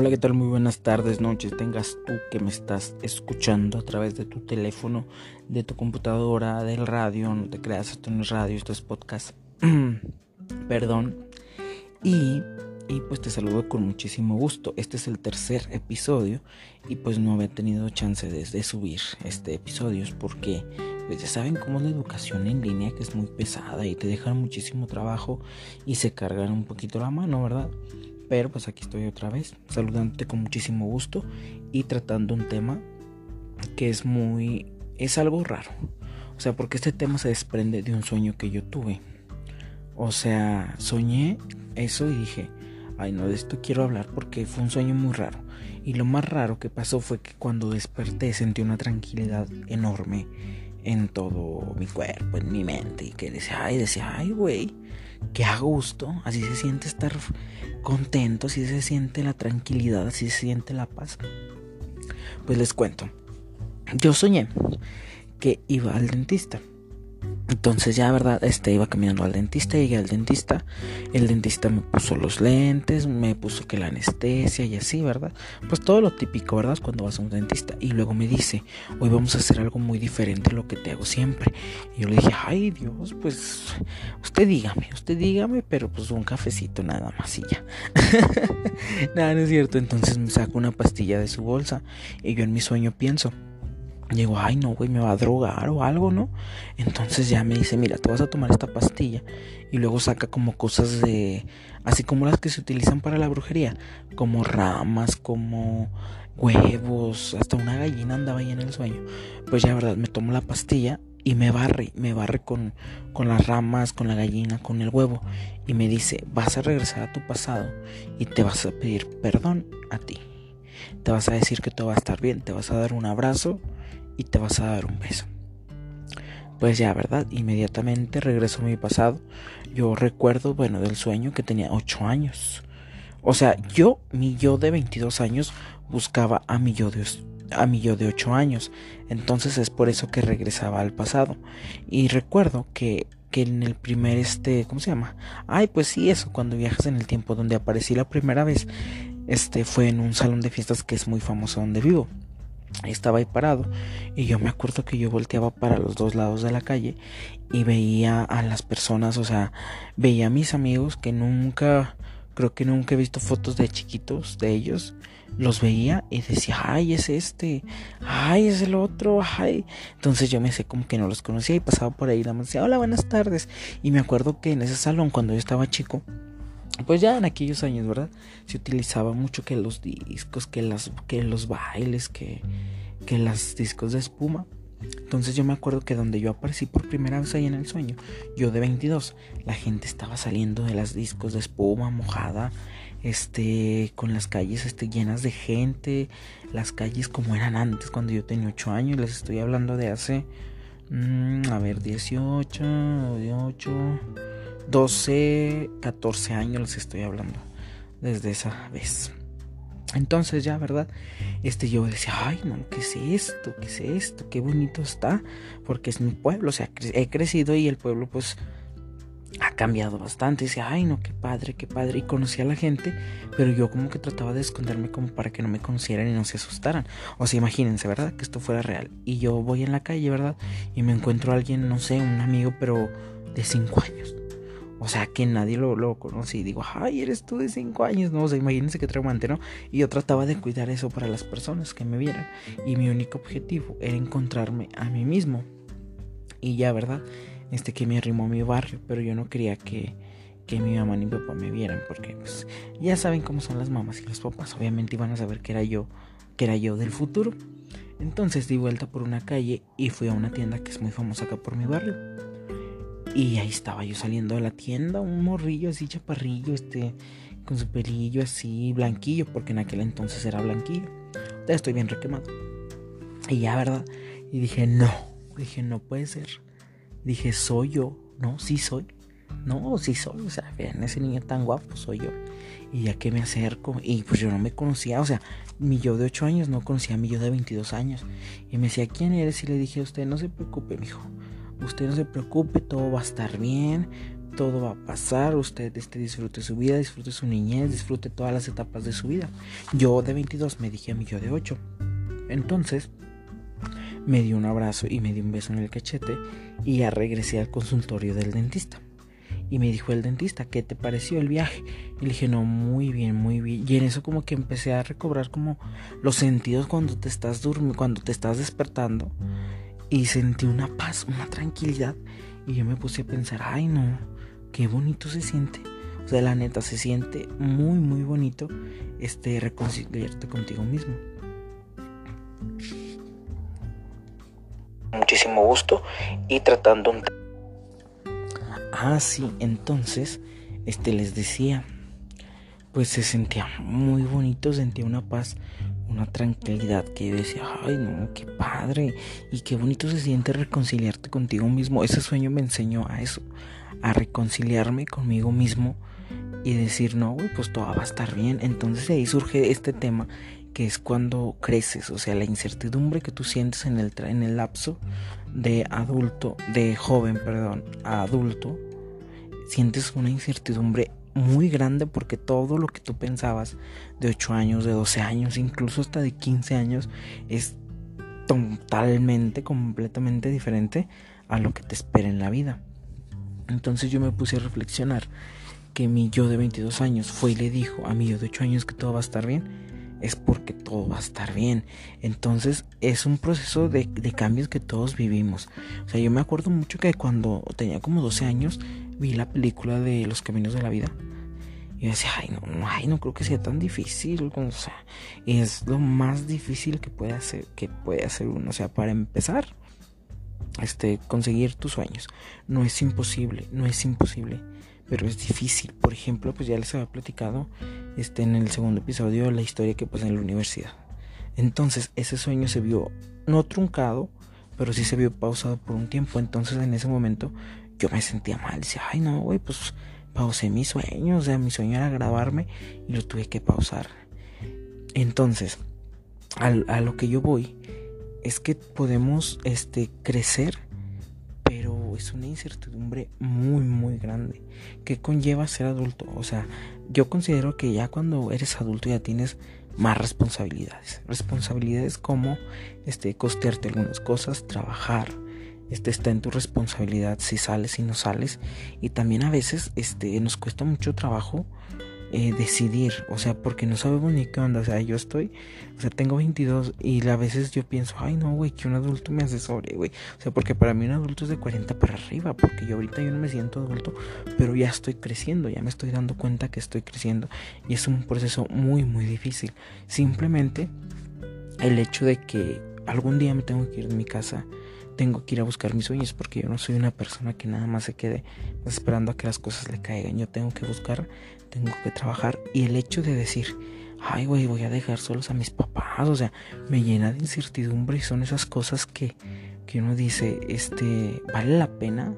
Hola, ¿qué tal? Muy buenas tardes, noches. Tengas tú que me estás escuchando a través de tu teléfono, de tu computadora, del radio. No te creas, esto no es radio, esto es podcast. Perdón. Y, y pues te saludo con muchísimo gusto. Este es el tercer episodio y pues no había tenido chance de, subir este episodio porque pues ya saben cómo es la educación en línea que es muy pesada y te dejan muchísimo trabajo y se cargan un poquito la mano, ¿verdad? Pero pues aquí estoy otra vez, saludándote con muchísimo gusto y tratando un tema que es muy... es algo raro. O sea, porque este tema se desprende de un sueño que yo tuve. O sea, soñé eso y dije, ay no, de esto quiero hablar porque fue un sueño muy raro. Y lo más raro que pasó fue que cuando desperté sentí una tranquilidad enorme en todo mi cuerpo, en mi mente. Y que decía, ay, decía, ay, güey, qué a gusto. Así se siente estar contento, así se siente la tranquilidad, así se siente la paz. Pues les cuento. Yo soñé que iba al dentista. Entonces ya, ¿verdad? Este iba caminando al dentista, llegué al dentista, el dentista me puso los lentes, me puso que la anestesia y así, ¿verdad? Pues todo lo típico, ¿verdad? Cuando vas a un dentista. Y luego me dice, hoy vamos a hacer algo muy diferente a lo que te hago siempre. Y yo le dije, ay Dios, pues usted dígame, usted dígame, pero pues un cafecito nada más y ya. nada, no es cierto. Entonces me saco una pastilla de su bolsa y yo en mi sueño pienso, Llego, ay no, güey, me va a drogar o algo, ¿no? Entonces ya me dice, mira, te vas a tomar esta pastilla. Y luego saca como cosas de, así como las que se utilizan para la brujería, como ramas, como huevos, hasta una gallina andaba ahí en el sueño. Pues ya, verdad, me tomo la pastilla y me barre, me barre con, con las ramas, con la gallina, con el huevo. Y me dice, vas a regresar a tu pasado y te vas a pedir perdón a ti. Te vas a decir que todo va a estar bien, te vas a dar un abrazo y te vas a dar un beso. Pues ya, ¿verdad? Inmediatamente regreso a mi pasado. Yo recuerdo, bueno, del sueño que tenía 8 años. O sea, yo, mi yo de 22 años, buscaba a mi yo de, a mi yo de 8 años. Entonces es por eso que regresaba al pasado. Y recuerdo que, que en el primer, este, ¿cómo se llama? Ay, pues sí, eso, cuando viajas en el tiempo donde aparecí la primera vez, este fue en un salón de fiestas que es muy famoso donde vivo estaba ahí parado y yo me acuerdo que yo volteaba para los dos lados de la calle y veía a las personas, o sea, veía a mis amigos que nunca, creo que nunca he visto fotos de chiquitos de ellos, los veía y decía, ay, es este, ay, es el otro, ay. Entonces yo me sé como que no los conocía y pasaba por ahí me decía, hola, buenas tardes. Y me acuerdo que en ese salón, cuando yo estaba chico, pues ya en aquellos años, ¿verdad? Se utilizaba mucho que los discos, que las que los bailes, que que los discos de espuma. Entonces yo me acuerdo que donde yo aparecí por primera vez ahí en el sueño, yo de 22, la gente estaba saliendo de las discos de espuma mojada, este, con las calles este, llenas de gente, las calles como eran antes cuando yo tenía 8 años, les estoy hablando de hace, mm, a ver, 18, 18, 12, 14 años les estoy hablando desde esa vez. Entonces ya, ¿verdad? Este yo decía, ay, no, ¿qué es esto? ¿Qué es esto? Qué bonito está, porque es mi pueblo, o sea, he crecido y el pueblo pues ha cambiado bastante. Decía, ay, no, qué padre, qué padre. Y conocí a la gente, pero yo como que trataba de esconderme como para que no me conocieran y no se asustaran. O sea, imagínense, ¿verdad? Que esto fuera real. Y yo voy en la calle, ¿verdad? Y me encuentro a alguien, no sé, un amigo, pero de cinco años. O sea, que nadie lo, lo conoce y digo, ay, eres tú de 5 años, ¿no? O sea, imagínense qué traumante, ¿no? Y yo trataba de cuidar eso para las personas que me vieran. Y mi único objetivo era encontrarme a mí mismo. Y ya, ¿verdad? Este que me arrimó a mi barrio, pero yo no quería que, que mi mamá ni mi papá me vieran, porque pues ya saben cómo son las mamás y los papás. Obviamente iban a saber que era yo, que era yo del futuro. Entonces di vuelta por una calle y fui a una tienda que es muy famosa acá por mi barrio. Y ahí estaba yo saliendo de la tienda, un morrillo así chaparrillo, este, con su pelillo así blanquillo, porque en aquel entonces era blanquillo. Ya estoy bien requemado. Y ya, ¿verdad? Y dije, no, dije, no puede ser. Dije, soy yo, no, sí soy. No, sí soy, o sea, vean, ese niño tan guapo soy yo. Y ya que me acerco, y pues yo no me conocía, o sea, mi yo de 8 años no conocía a mi yo de 22 años. Y me decía, ¿quién eres? Y le dije a usted, no se preocupe, mijo usted no se preocupe, todo va a estar bien, todo va a pasar, usted este, disfrute su vida, disfrute su niñez, disfrute todas las etapas de su vida. Yo de 22 me dije a mí yo de 8. Entonces me dio un abrazo y me dio un beso en el cachete y ya regresé al consultorio del dentista. Y me dijo el dentista, ¿qué te pareció el viaje? Y le dije, no, muy bien, muy bien. Y en eso como que empecé a recobrar como los sentidos cuando te estás durmiendo, cuando te estás despertando. Y sentí una paz, una tranquilidad. Y yo me puse a pensar, ay no, qué bonito se siente. O sea, la neta, se siente muy, muy bonito este reconciliarte contigo mismo. Muchísimo gusto y tratando un Ah, sí, entonces, este les decía, pues se sentía muy bonito, sentía una paz, una tranquilidad que yo decía, ay no, qué padre, y qué bonito se siente reconciliarte contigo mismo. Ese sueño me enseñó a eso, a reconciliarme conmigo mismo y decir, no, güey, pues todo va a estar bien. Entonces ahí surge este tema que es cuando creces, o sea, la incertidumbre que tú sientes en el, en el lapso de adulto, de joven, perdón, a adulto, sientes una incertidumbre muy grande porque todo lo que tú pensabas de 8 años, de 12 años, incluso hasta de 15 años, es totalmente, completamente diferente a lo que te espera en la vida. Entonces yo me puse a reflexionar que mi yo de 22 años fue y le dijo a mi yo de 8 años que todo va a estar bien, es porque todo va a estar bien. Entonces es un proceso de, de cambios que todos vivimos. O sea, yo me acuerdo mucho que cuando tenía como 12 años, vi la película de Los Caminos de la Vida. Y yo decía, ay, no, ay, no creo que sea tan difícil. O sea, es lo más difícil que puede hacer, que puede hacer uno. O sea, para empezar, este, conseguir tus sueños. No es imposible, no es imposible, pero es difícil. Por ejemplo, pues ya les había platicado este, en el segundo episodio la historia que pasé en la universidad. Entonces, ese sueño se vio no truncado, pero sí se vio pausado por un tiempo. Entonces, en ese momento, yo me sentía mal. Decía, ay, no, güey, pues pausé mi sueño. O sea, mi sueño era grabarme y lo tuve que pausar. Entonces, a, lo que yo voy es que podemos este, crecer, pero es una incertidumbre muy, muy grande. que conlleva ser adulto? O sea, yo considero que ya cuando eres adulto ya tienes más responsabilidades. Responsabilidades como este, costearte algunas cosas, trabajar, este está en tu responsabilidad si sales y no sales. Y también a veces este nos cuesta mucho trabajo eh, decidir. O sea porque no sabemos ni qué onda. O sea yo estoy o sea tengo 22 y a veces yo pienso ay no güey que un adulto me asesore güey o sea porque para mí un adulto es de 40 para arriba porque yo ahorita yo no me siento adulto pero ya estoy creciendo ya me estoy dando cuenta que estoy creciendo. Y es un proceso muy muy difícil. Simplemente el hecho de que algún día me tengo que ir de mi casa tengo que ir a buscar mis sueños porque yo no soy una persona que nada más se quede esperando a que las cosas le caigan. Yo tengo que buscar, tengo que trabajar y el hecho de decir, ay güey, voy a dejar solos a mis papás, o sea, me llena de incertidumbre y son esas cosas que, que uno dice, este, ¿vale la pena?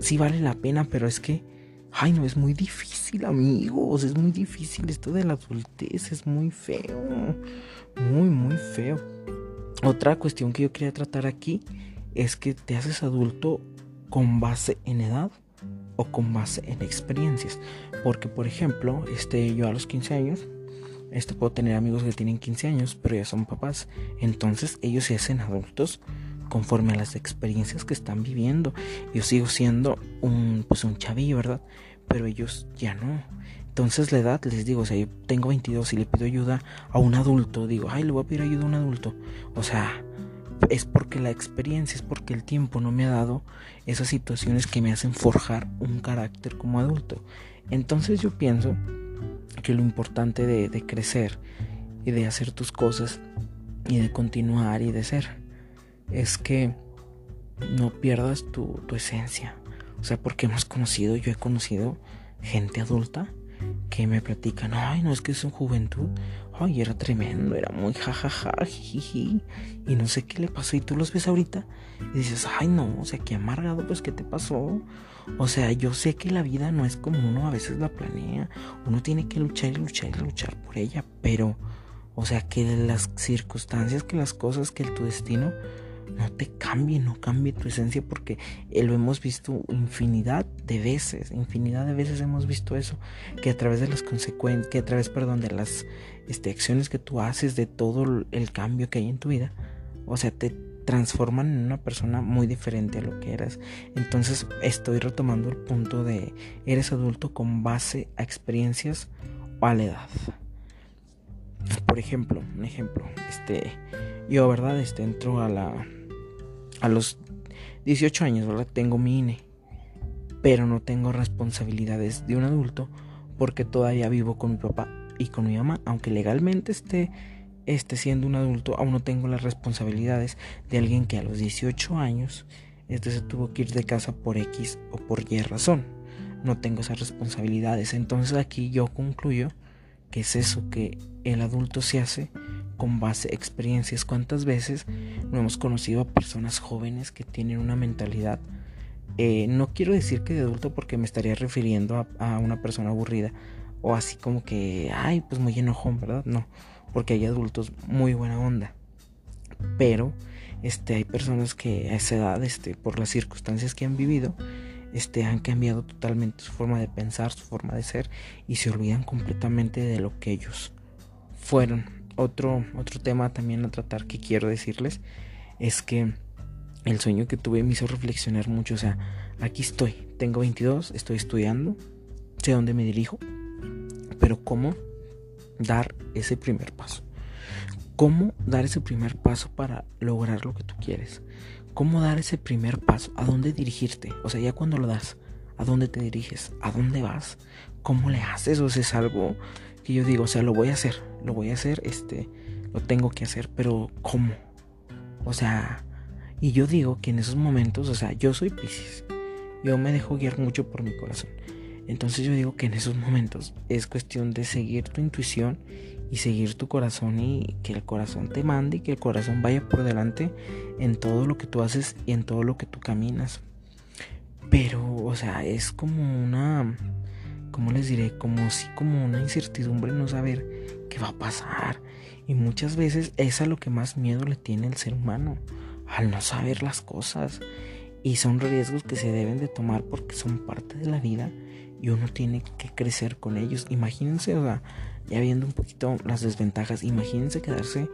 Sí vale la pena, pero es que, ay no, es muy difícil amigos, es muy difícil, esto de la adultez es muy feo, muy, muy feo. Otra cuestión que yo quería tratar aquí es que te haces adulto con base en edad o con base en experiencias. Porque, por ejemplo, este, yo a los 15 años, este, puedo tener amigos que tienen 15 años, pero ya son papás. Entonces ellos se hacen adultos conforme a las experiencias que están viviendo. Yo sigo siendo un, pues un chavillo, ¿verdad? Pero ellos ya no. Entonces la edad, les digo, o sea, yo tengo 22 y le pido ayuda a un adulto, digo, ay, le voy a pedir ayuda a un adulto. O sea, es porque la experiencia, es porque el tiempo no me ha dado esas situaciones que me hacen forjar un carácter como adulto. Entonces yo pienso que lo importante de, crecer y de hacer tus cosas y de continuar y de ser es que no pierdas tu, tu esencia. O sea, porque hemos conocido, yo he conocido gente adulta que me platican, ay, no es que es un juventud, ay, era tremendo, era muy jajaja, jiji, y no sé qué le pasó, y tú los ves ahorita y dices, ay, no, o sea, qué amargado, pues, ¿qué te pasó? O sea, yo sé que la vida no es como uno a veces la planea, uno tiene que luchar y luchar y luchar por ella, pero, o sea, que las circunstancias, que las cosas, que tu destino, no te cambie, no cambie tu esencia porque lo hemos visto infinidad de veces, infinidad de veces hemos visto eso, que a través de las consecuencias, que a través, perdón, de las este, acciones que tú haces, de todo el cambio que hay en tu vida, o sea, te transforman en una persona muy diferente a lo que eras. Entonces estoy retomando el punto de eres adulto con base a experiencias o a la edad. Por ejemplo, un ejemplo, este, yo, ¿verdad? Este, entro a la, a los 18 años, ¿verdad? Tengo mi INE, pero no tengo responsabilidades de un adulto porque todavía vivo con mi papá y con mi mamá, aunque legalmente esté, esté siendo un adulto, aún no tengo las responsabilidades de alguien que a los 18 años este se tuvo que ir de casa por X o por Y razón. No tengo esas responsabilidades. Entonces aquí yo concluyo que es eso que el adulto se hace con base a experiencias. ¿Cuántas veces no hemos conocido a personas jóvenes que tienen una mentalidad? Eh, no quiero decir que de adulto porque me estaría refiriendo a, una persona aburrida o así como que, ay, pues muy enojón, ¿verdad? No, porque hay adultos muy buena onda. Pero este, hay personas que a esa edad, este, por las circunstancias que han vivido, este, han cambiado totalmente su forma de pensar, su forma de ser y se olvidan completamente de lo que ellos fueron. Otro, otro tema también a tratar que quiero decirles es que el sueño que tuve me hizo reflexionar mucho. O sea, aquí estoy, tengo 22, estoy estudiando, sé dónde me dirijo, pero ¿cómo dar ese primer paso? ¿Cómo dar ese primer paso para lograr lo que tú quieres? ¿Cómo dar ese primer paso? ¿A dónde dirigirte? O sea, ya cuando lo das, ¿a dónde te diriges? ¿A dónde vas? ¿Cómo le haces? O sea, es algo yo digo, o sea, lo voy a hacer, lo voy a hacer, este, lo tengo que hacer, pero ¿cómo? O sea, y yo digo que en esos momentos, o sea, yo soy Pisces, yo me dejo guiar mucho por mi corazón. Entonces yo digo que en esos momentos es cuestión de seguir tu intuición y seguir tu corazón y que el corazón te mande y que el corazón vaya por delante en todo lo que tú haces y en todo lo que tú caminas. Pero, o sea, es como una ¿cómo les diré? Como si como una incertidumbre no saber qué va a pasar. Y muchas veces es a lo que más miedo le tiene el ser humano, al no saber las cosas. Y son riesgos que se deben de tomar porque son parte de la vida y uno tiene que crecer con ellos. Imagínense, o sea, ya viendo un poquito las desventajas, imagínense quedarse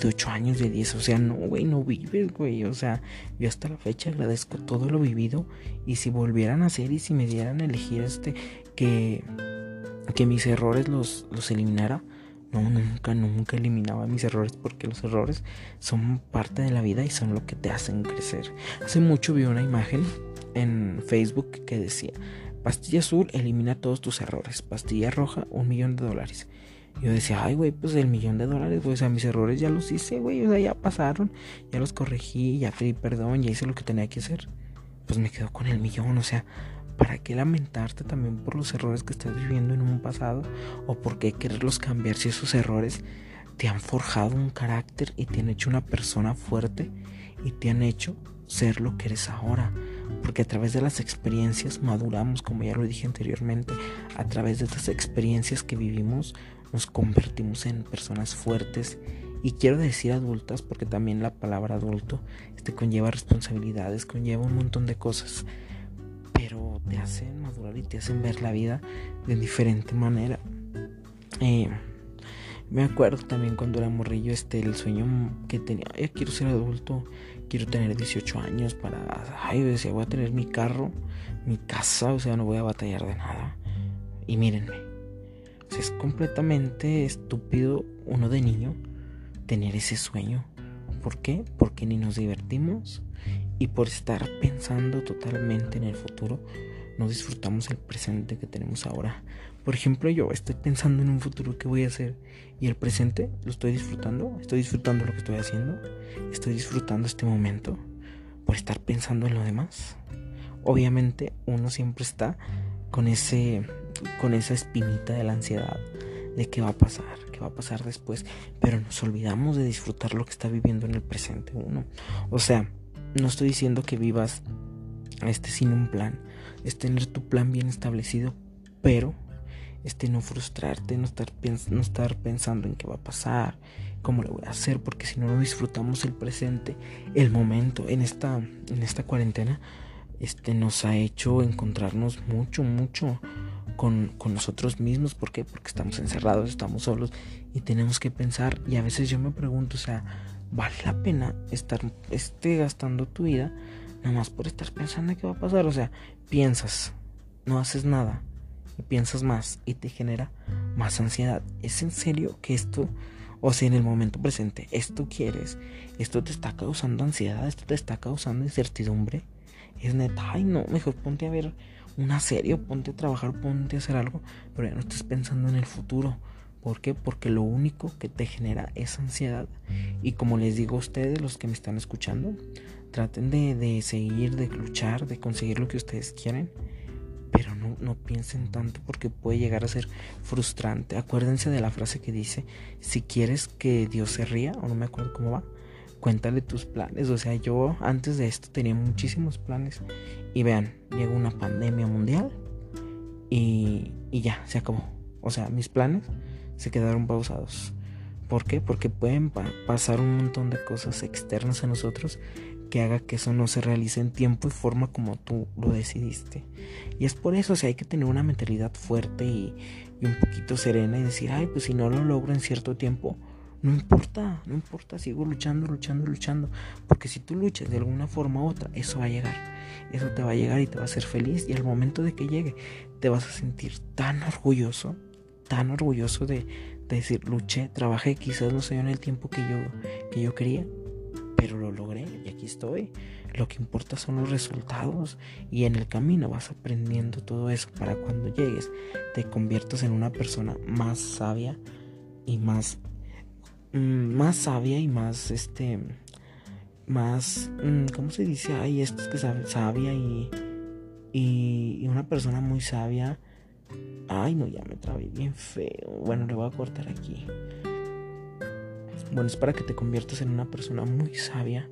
de 8 años, de 10. O sea, no, güey, no vives, güey. O sea, yo hasta la fecha agradezco todo lo vivido. Y si volvieran a hacer y si me dieran a elegir este, que, que mis errores los, los eliminara. No, nunca, nunca eliminaba mis errores porque los errores son parte de la vida y son lo que te hacen crecer. Hace mucho vi una imagen en Facebook que decía, pastilla azul elimina todos tus errores, pastilla roja un millón de dólares. Yo decía, ay, güey, pues el millón de dólares, güey, o sea, mis errores ya los hice, güey, o sea, ya pasaron, ya los corregí, ya pedí perdón, ya hice lo que tenía que hacer. Pues me quedo con el millón, o sea, ¿para qué lamentarte también por los errores que estás viviendo en un pasado? ¿O por qué quererlos cambiar si esos errores te han forjado un carácter y te han hecho una persona fuerte y te han hecho ser lo que eres ahora? Porque a través de las experiencias maduramos, como ya lo dije anteriormente, a través de estas experiencias que vivimos nos convertimos en personas fuertes y quiero decir adultas porque también la palabra adulto este conlleva responsabilidades, conlleva un montón de cosas, pero te hacen madurar y te hacen ver la vida de diferente manera. Eh, me acuerdo también cuando era morrillo este el sueño que tenía, quiero ser adulto, quiero tener 18 años para, ay, decía, voy a tener mi carro, mi casa, o sea, no voy a batallar de nada. Y mírenme, es completamente estúpido uno de niño tener ese sueño. ¿Por qué? Porque ni nos divertimos y por estar pensando totalmente en el futuro, no disfrutamos el presente que tenemos ahora. Por ejemplo, yo estoy pensando en un futuro que voy a hacer y el presente lo estoy disfrutando, estoy disfrutando lo que estoy haciendo, estoy disfrutando este momento por estar pensando en lo demás. Obviamente uno siempre está con ese con esa espinita de la ansiedad de qué va a pasar, qué va a pasar después, pero nos olvidamos de disfrutar lo que está viviendo en el presente uno. O sea, no estoy diciendo que vivas este sin un plan, es tener tu plan bien establecido, pero este no frustrarte, no estar, no estar pensando en qué va a pasar, cómo lo voy a hacer, porque si no no disfrutamos el presente, el momento. En esta en esta cuarentena este nos ha hecho encontrarnos mucho mucho con, con nosotros mismos, ¿por qué? Porque estamos encerrados, estamos solos y tenemos que pensar. Y a veces yo me pregunto, o sea, ¿vale la pena estar este, gastando tu vida nada más por estar pensando en qué va a pasar? O sea, piensas, no haces nada y piensas más y te genera más ansiedad. ¿Es en serio que esto, o sea, en el momento presente, esto quieres? ¿Esto te está causando ansiedad? ¿Esto te está causando incertidumbre? Es neta, ay no, mejor ponte a ver una serie, ponte a trabajar, ponte a hacer algo, pero ya no estés pensando en el futuro. ¿Por qué? Porque lo único que te genera es ansiedad. Y como les digo a ustedes, los que me están escuchando, traten de, de seguir, de luchar, de conseguir lo que ustedes quieren pero no, no, piensen tanto porque puede llegar a ser frustrante. Acuérdense de la frase que dice, si quieres que Dios se ría, o no me acuerdo cómo va, cuéntale tus planes. O sea, yo antes de esto tenía muchísimos planes y vean, llegó una pandemia mundial y, y ya, se acabó. O sea, mis planes se quedaron pausados. ¿Por qué? Porque pueden pasar un montón de cosas externas a nosotros que haga que eso no se realice en tiempo y forma como tú lo decidiste. Y es por eso, o sea, hay que tener una mentalidad fuerte y, un poquito serena y decir, ay, pues si no lo logro en cierto tiempo, no importa, no importa, sigo luchando, luchando, luchando. Porque si tú luchas de alguna forma u otra, eso va a llegar. Eso te va a llegar y te va a hacer feliz. Y al momento de que llegue, te vas a sentir tan orgulloso, tan orgulloso de, de decir, luché, trabajé, quizás no se dio en el tiempo que yo, que yo quería, pero lo logré y aquí estoy. Lo que importa son los resultados y en el camino vas aprendiendo todo eso para cuando llegues te conviertas en una persona más sabia y más mm, más sabia y más este más mm, ¿cómo se dice? Ay, esto es que sabia y y una persona muy sabia. Ay, no, ya me trabé bien feo. Bueno, le voy a cortar aquí. Bueno, es para que te conviertas en una persona muy sabia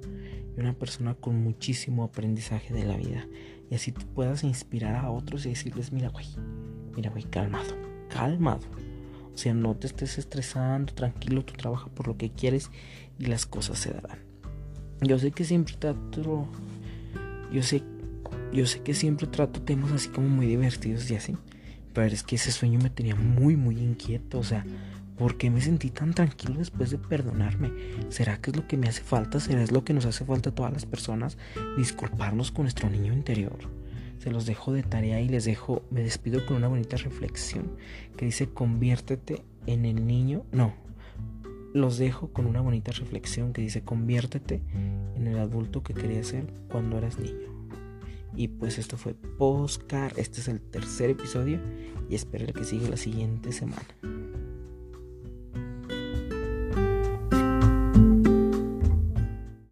y una persona con muchísimo aprendizaje de la vida. Y así tú puedas inspirar a otros y decirles, mira, güey, mira, güey, calmado, calmado. O sea, no te estés estresando, tranquilo, tú trabaja por lo que quieres y las cosas se darán. Yo sé que siempre trato, yo sé, yo sé que siempre trato temas así como muy divertidos y así. Pero es que ese sueño me tenía muy, muy inquieto. O sea, ¿Por qué me sentí tan tranquilo después de perdonarme? ¿Será que es lo que me hace falta? ¿Será es lo que nos hace falta a todas las personas? Disculparnos con nuestro niño interior. Se los dejo de tarea y les dejo, me despido con una bonita reflexión que dice conviértete en el niño. No, los dejo con una bonita reflexión que dice conviértete en el adulto que querías ser cuando eras niño. Y pues esto fue Postcar, este es el tercer episodio y espero que siga la siguiente semana.